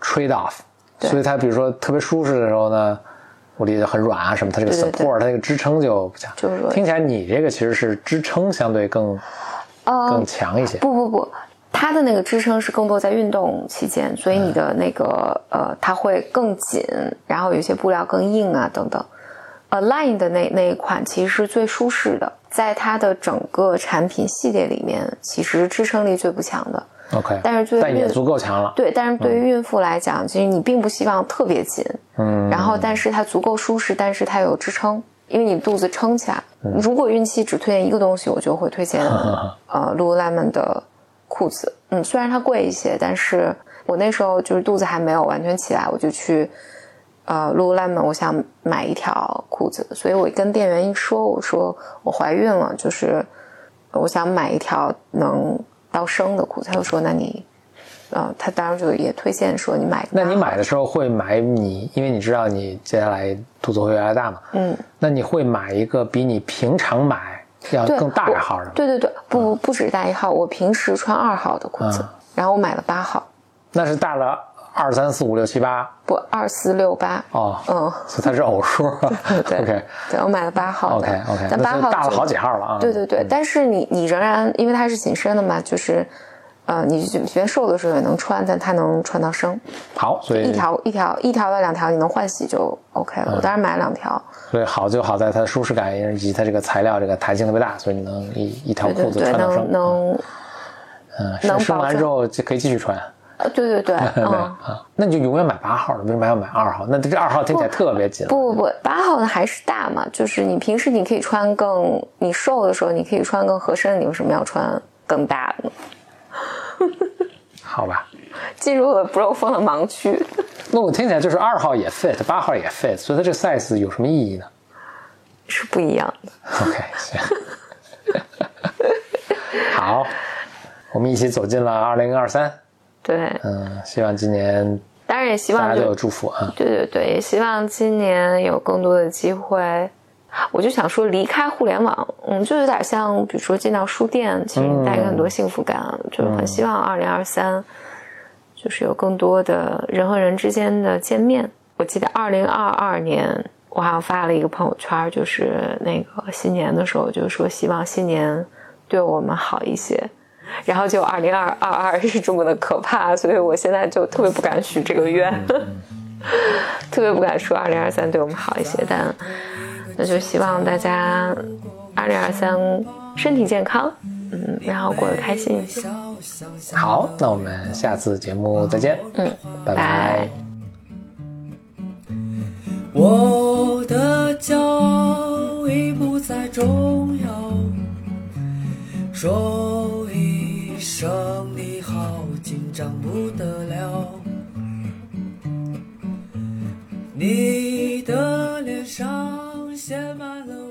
B: trade off，
C: 对。
B: 所以它比如说特别舒适的时候呢，我理解很软啊什么，它这个
C: 对对对。
B: support 它这个支撑就不强。
C: 就是
B: 听起来你这个其实是支撑相对更
C: 呃
B: 更强一些。
C: 不不不，它的那个支撑是更多在运动期间，所以你的那个呃，它会更紧，然后有些布料更硬啊等等。Align 的那那一款其实是最舒适的，在它的整个产品系列里面，其实支撑力最不强的。
B: OK，
C: 但是对
B: 但也
C: 孕
B: 足够强了。
C: 对，但是对于孕妇来讲，其实你并不希望特别紧，
B: 嗯，
C: 然后但是它足够舒适，但是它有支撑，因为你肚子撑起来。如果孕期只推荐一个东西，我就会推荐 [laughs] 呃 Lululemon 的裤子。嗯，虽然它贵一些，但是我那时候就是肚子还没有完全起来，我就去呃 Lululemon，我想买一条裤子，所以我跟店员一说，我说我怀孕了，就是我想买一条能到生的裤子，他就说那你。嗯，他当时就也推荐说你买
B: 那你买的时候会买你，因为你知道你接下来肚子会越来越大嘛，
C: 嗯，
B: 那你会买一个比你平常买要
C: 对
B: 更大一号的？
C: 对对对，不不不止大一号，我平时穿二号的裤子，
B: 嗯
C: 然后我买了八号，
B: 那是大了二三四五六七八
C: 不二四六八，
B: 哦，
C: 嗯，
B: 所以它是偶数。
C: 对
B: OK
C: 对，我买了八号的
B: OK OK，
C: 但八号
B: 大了好几号了啊。
C: 对对对，但是你你仍然因为它是紧身的嘛，就是呃，你就觉得瘦的时候也能穿，但它能穿到生，
B: 好，所以
C: 一条一条一条到两条你能换洗就 OK 了。我当然买了两条，
B: 所以好就好在它的舒适感以及它这个材料这个弹性特别大，所以你能一一条裤子穿到生。
C: 能
B: 嗯，
C: 能
B: 生生完之后就可以继续穿。
C: 呃，对对对，
B: 对 [laughs]
C: 嗯。
B: 啊，那你就永远买八号的，为什么要买二号？那这二号听起来特别紧。
C: 不不不，八号的还是大嘛，就是你平时你可以穿更，你瘦的时候你可以穿更合身，你为什么要穿更大的呢？[laughs]
B: 好吧，
C: 进入了 bro 风的盲区，
B: 那我听起来就是二号也 fit，八号也 fit，所以它这个 size 有什么意义呢
C: 是不一样的。
B: ？OK，行，[laughs] 好，我们一起走进了二零二三。
C: 对，
B: 嗯，希望今年
C: 当然也希望
B: 大家都有祝福啊。
C: 对对对，也希望今年有更多的机会。我就想说，离开互联网，嗯，就有点像，比如说进到书店，其实带给很多幸福感，就是很希望二零二三，就是有更多的人和人之间的见面。我记得二零二二年，我好像发了一个朋友圈，就是那个新年的时候，就说希望新年对我们好一些。然后就二零二二二 [laughs] 是这么的可怕，所以我现在就特别不敢许这个愿，[laughs] 特别不敢说二零二三对我们好一些，但那就希望大家二零二三身体健康，嗯然后过得开心。
B: 一些好那我们下次节目再见。
C: 嗯
B: 拜。拜。
A: 我的骄傲已不再重要说一声你好紧张不得了。你的脸上写满了